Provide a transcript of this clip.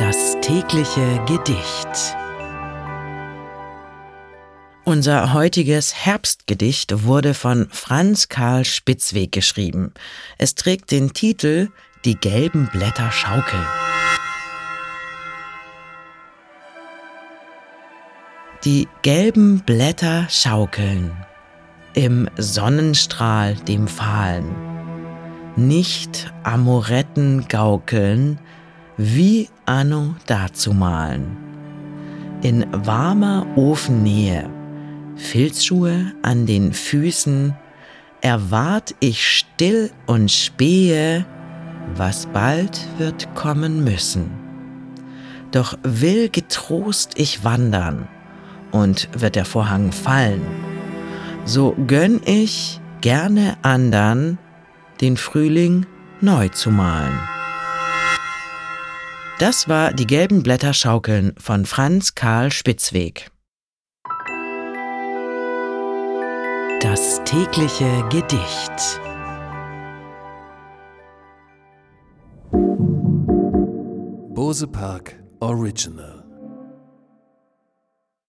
Das tägliche Gedicht. Unser heutiges Herbstgedicht wurde von Franz Karl Spitzweg geschrieben. Es trägt den Titel Die gelben Blätter schaukeln. Die gelben Blätter schaukeln im Sonnenstrahl dem Fahlen. Nicht Amoretten gaukeln, wie anno dazumalen. In warmer Ofennähe, Filzschuhe an den Füßen, erwart ich still und spähe, was bald wird kommen müssen. Doch will getrost ich wandern, und wird der Vorhang fallen, so gönn ich gerne andern, den Frühling neu zu malen. Das war Die gelben Blätter schaukeln von Franz Karl Spitzweg. Das tägliche Gedicht. Bose Park Original